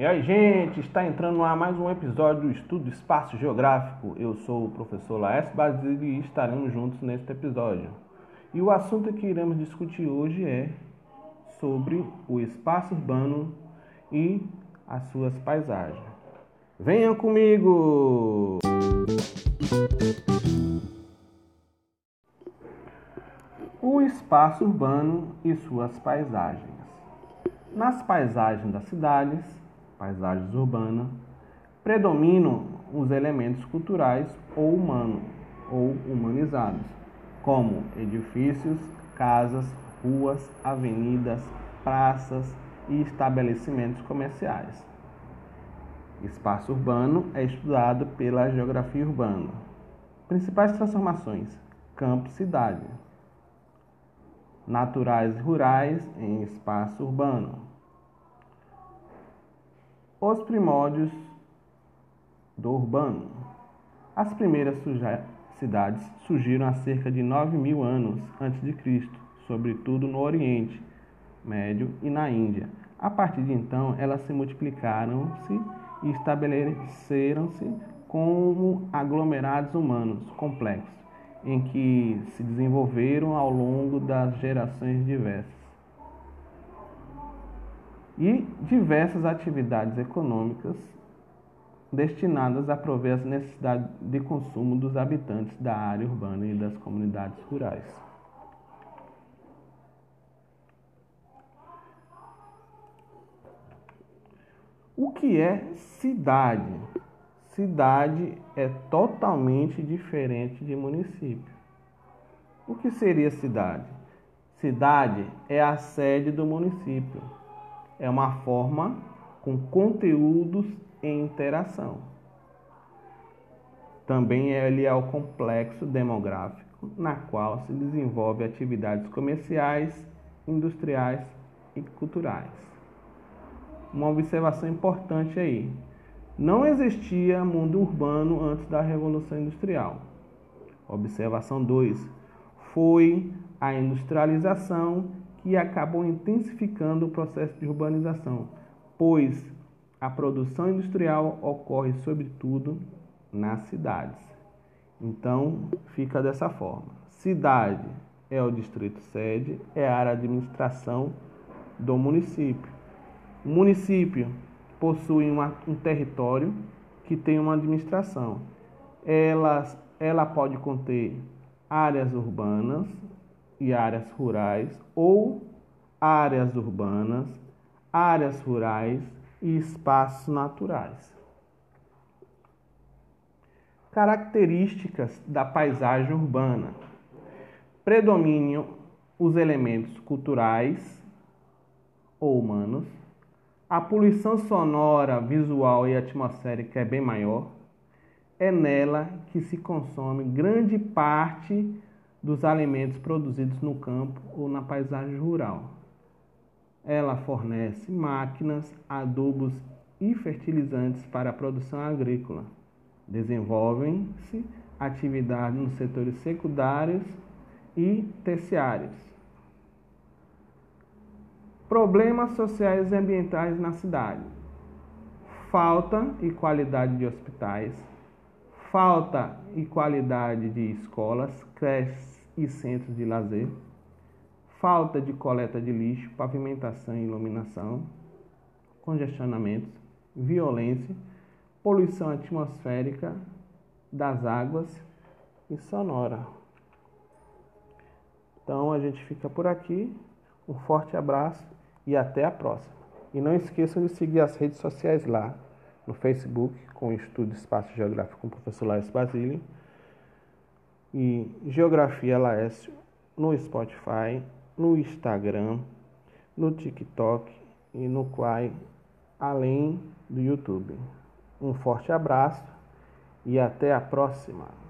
E aí, gente, está entrando lá mais um episódio do Estudo Espaço Geográfico. Eu sou o professor Laércio Basílio e estaremos juntos neste episódio. E o assunto que iremos discutir hoje é sobre o espaço urbano e as suas paisagens. Venham comigo! O espaço urbano e suas paisagens. Nas paisagens das cidades, paisagens urbanas, predominam os elementos culturais ou humanos ou humanizados, como edifícios, casas, ruas, avenidas, praças e estabelecimentos comerciais. Espaço urbano é estudado pela geografia urbana. Principais transformações: campo-cidade, naturais rurais em espaço urbano. Os primórdios do urbano. As primeiras cidades surgiram há cerca de 9 mil anos antes de Cristo, sobretudo no Oriente Médio e na Índia. A partir de então, elas se multiplicaram-se e estabeleceram-se como aglomerados humanos complexos, em que se desenvolveram ao longo das gerações diversas. E diversas atividades econômicas destinadas a prover as necessidades de consumo dos habitantes da área urbana e das comunidades rurais. O que é cidade? Cidade é totalmente diferente de município. O que seria cidade? Cidade é a sede do município. É uma forma com conteúdos em interação. Também ele é o complexo demográfico na qual se desenvolve atividades comerciais, industriais e culturais uma observação importante aí. Não existia mundo urbano antes da Revolução Industrial. Observação 2. Foi a industrialização que acabou intensificando o processo de urbanização, pois a produção industrial ocorre sobretudo nas cidades. Então, fica dessa forma: cidade é o distrito sede, é a área de administração do município. O município possui uma, um território que tem uma administração. Ela, ela pode conter áreas urbanas e áreas rurais, ou áreas urbanas, áreas rurais e espaços naturais. Características da paisagem urbana: predominam os elementos culturais ou humanos, a poluição sonora, visual e atmosférica é bem maior. É nela que se consome grande parte dos alimentos produzidos no campo ou na paisagem rural. Ela fornece máquinas, adubos e fertilizantes para a produção agrícola. Desenvolvem-se atividades nos setores secundários e terciários Problemas sociais e ambientais na cidade. Falta e qualidade de hospitais, falta e qualidade de escolas, creches e centros de lazer, falta de coleta de lixo, pavimentação e iluminação, congestionamentos, violência, poluição atmosférica das águas e sonora. Então a gente fica por aqui. Um forte abraço e até a próxima. E não esqueçam de seguir as redes sociais lá, no Facebook, com o Estudo Espaço Geográfico com o professor Laércio Basílio, e Geografia Laércio no Spotify, no Instagram, no TikTok e no Quai, além do YouTube. Um forte abraço e até a próxima!